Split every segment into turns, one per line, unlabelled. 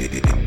it, it,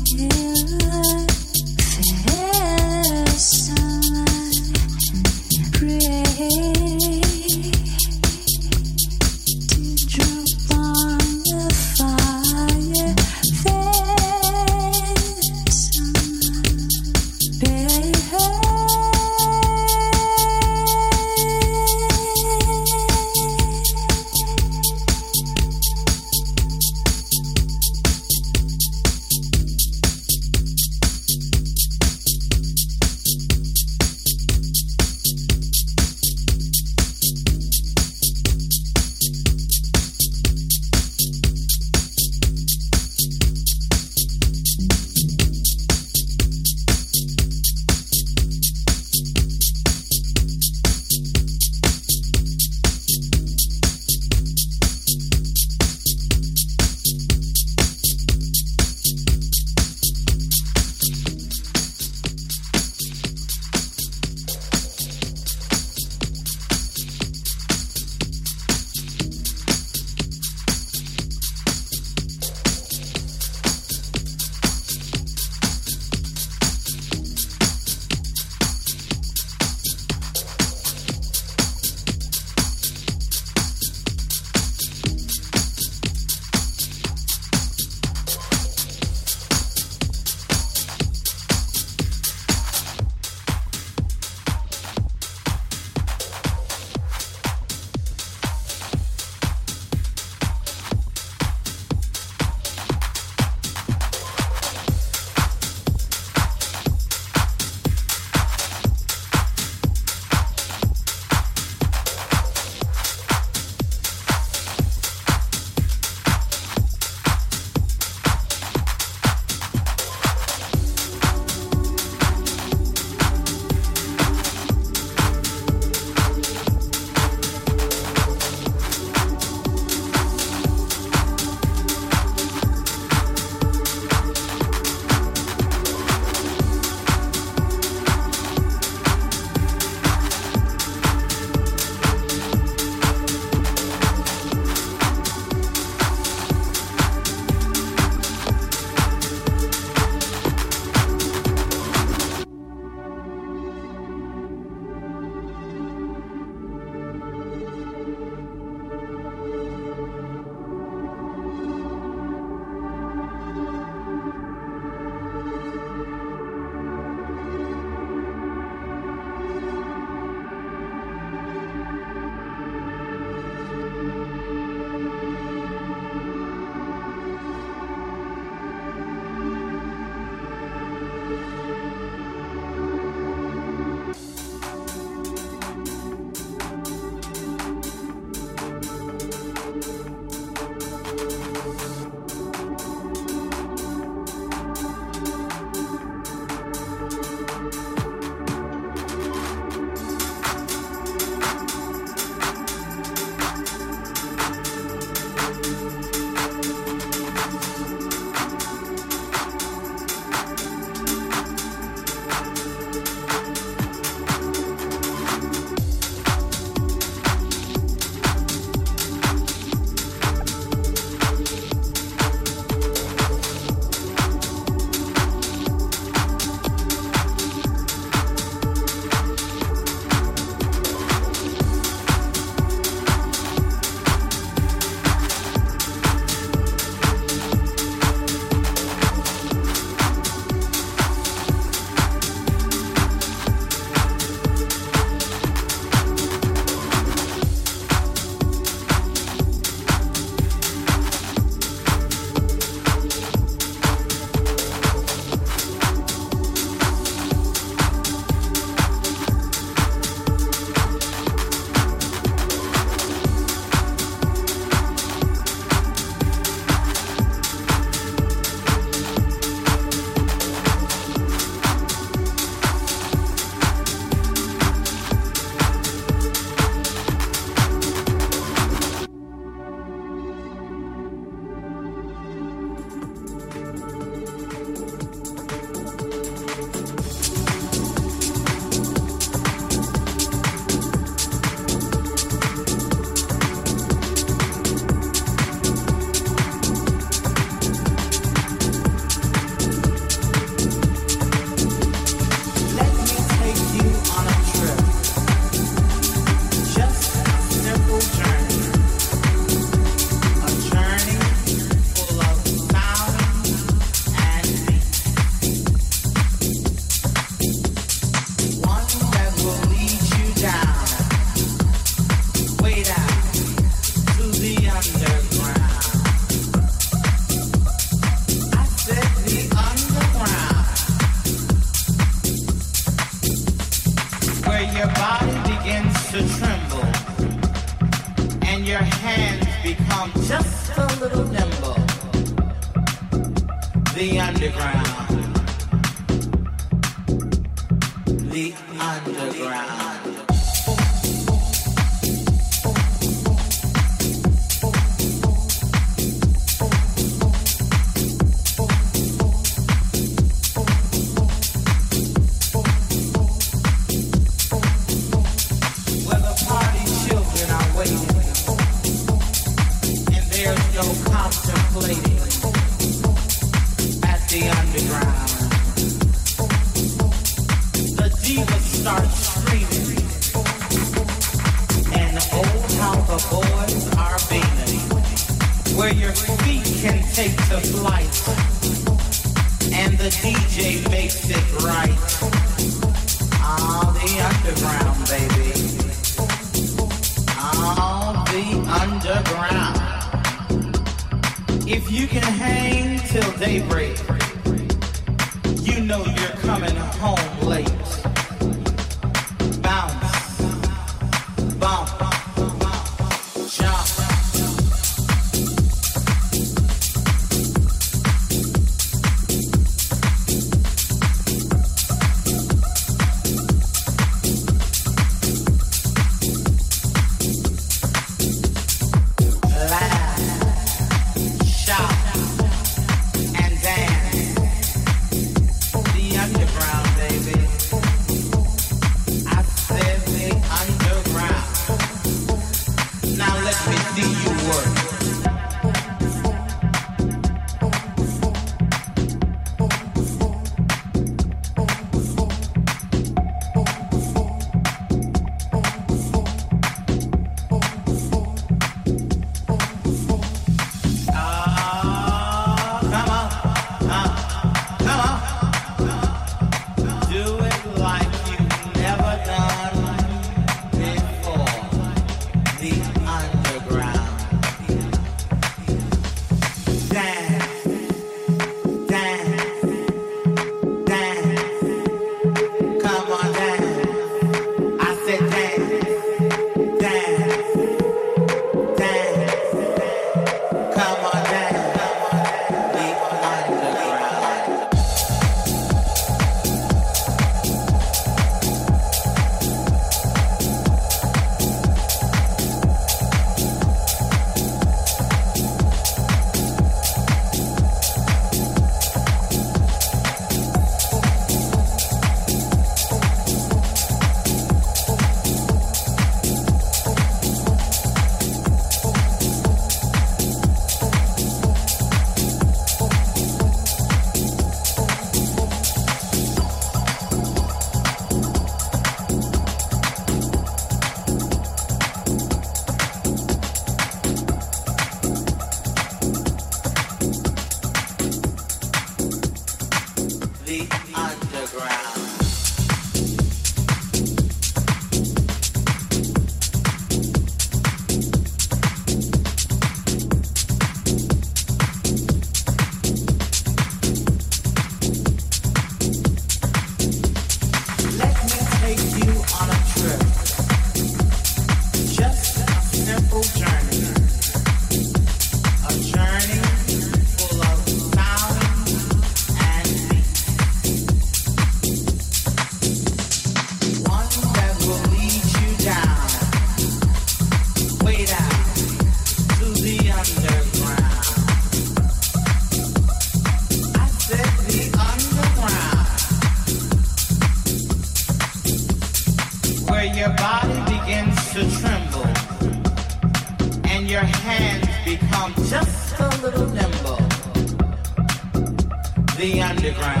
underground.